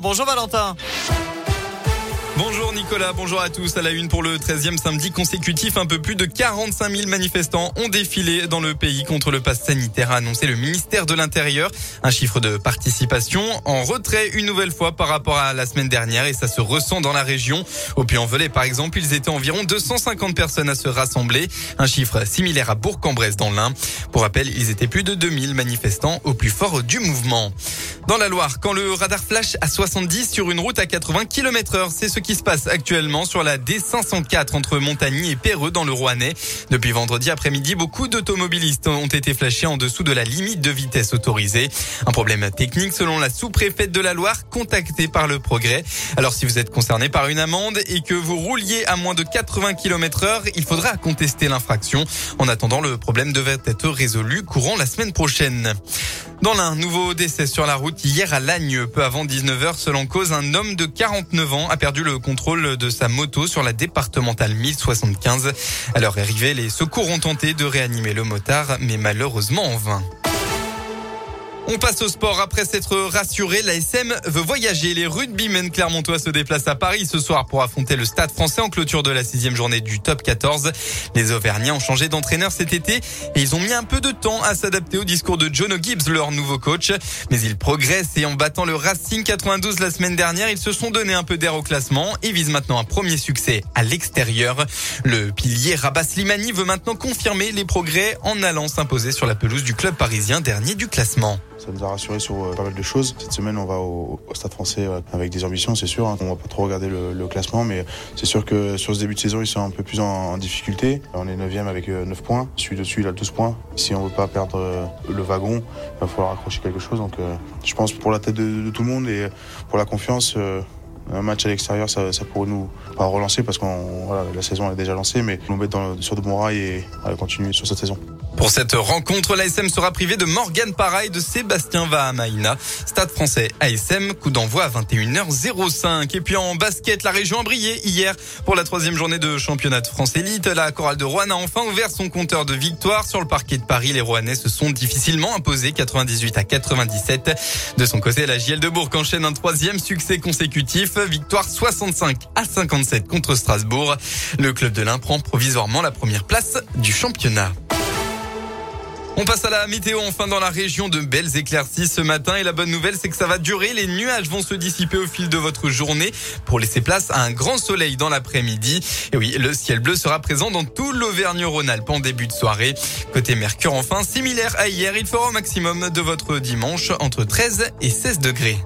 Bonjour Valentin. Bonjour Nicolas, bonjour à tous. À la une pour le 13e samedi consécutif, un peu plus de 45 000 manifestants ont défilé dans le pays contre le pass sanitaire, a annoncé le ministère de l'Intérieur. Un chiffre de participation en retrait une nouvelle fois par rapport à la semaine dernière et ça se ressent dans la région. Au Puy-en-Velay, par exemple, ils étaient environ 250 personnes à se rassembler. Un chiffre similaire à Bourg-en-Bresse dans l'Ain. Pour rappel, ils étaient plus de 2000 manifestants au plus fort du mouvement. Dans la Loire, quand le radar flash à 70 sur une route à 80 km heure, c'est ce qui se passe actuellement sur la D504 entre Montagny et Perreux dans le Rouennais. Depuis vendredi après-midi, beaucoup d'automobilistes ont été flashés en dessous de la limite de vitesse autorisée. Un problème technique selon la sous-préfète de la Loire contactée par le progrès. Alors si vous êtes concerné par une amende et que vous rouliez à moins de 80 km heure, il faudra contester l'infraction. En attendant, le problème devrait être résolu courant la semaine prochaine. Dans l'un, nouveau décès sur la route hier à Lagne, peu avant 19h, selon cause, un homme de 49 ans a perdu le contrôle de sa moto sur la départementale 1075. À leur arrivée, les secours ont tenté de réanimer le motard, mais malheureusement en vain. On passe au sport. Après s'être rassuré, la SM veut voyager. Les rugbymen clermontois se déplacent à Paris ce soir pour affronter le stade français en clôture de la sixième journée du top 14. Les Auvergnats ont changé d'entraîneur cet été et ils ont mis un peu de temps à s'adapter au discours de Jono Gibbs, leur nouveau coach. Mais ils progressent et en battant le Racing 92 la semaine dernière, ils se sont donné un peu d'air au classement et visent maintenant un premier succès à l'extérieur. Le pilier Rabat Slimani veut maintenant confirmer les progrès en allant s'imposer sur la pelouse du club parisien dernier du classement. Ça nous a rassuré sur euh, pas mal de choses. Cette semaine, on va au, Stade français euh, avec des ambitions, c'est sûr. Hein. On va pas trop regarder le, classement, mais c'est sûr que sur ce début de saison, ils sont un peu plus en, difficulté. On est 9 avec 9 euh, points. Celui dessus, il a 12 points. Si on veut pas perdre le wagon, il va falloir accrocher quelque chose. Je pense pour la tête de, tout le monde et pour la confiance, un match à l'extérieur, ça, pourrait nous relancer parce que la saison est déjà lancée, mais nous mettre sur de bons rails et continuer sur cette saison. Pour cette rencontre, l'ASM sera privé de Morgan Pareil de Sébastien Vahamaina. Stade français ASM, coup d'envoi à 21h05. Et puis en basket, la région a brillé hier pour la troisième journée de championnat de France élite. La chorale de Rouen a enfin ouvert son compteur de victoire sur le parquet de Paris. Les Rouennais se sont difficilement imposés 98 à 97. De son côté, la JL de Bourg enchaîne un troisième succès consécutif. Victoire 65 à 57 contre Strasbourg. Le club de l'Ain prend provisoirement la première place du championnat. On passe à la météo enfin dans la région de belles éclaircies ce matin et la bonne nouvelle c'est que ça va durer. Les nuages vont se dissiper au fil de votre journée pour laisser place à un grand soleil dans l'après-midi. Et oui, le ciel bleu sera présent dans tout l'Auvergne-Rhône-Alpes en début de soirée. Côté Mercure enfin, similaire à hier, il fera au maximum de votre dimanche entre 13 et 16 degrés.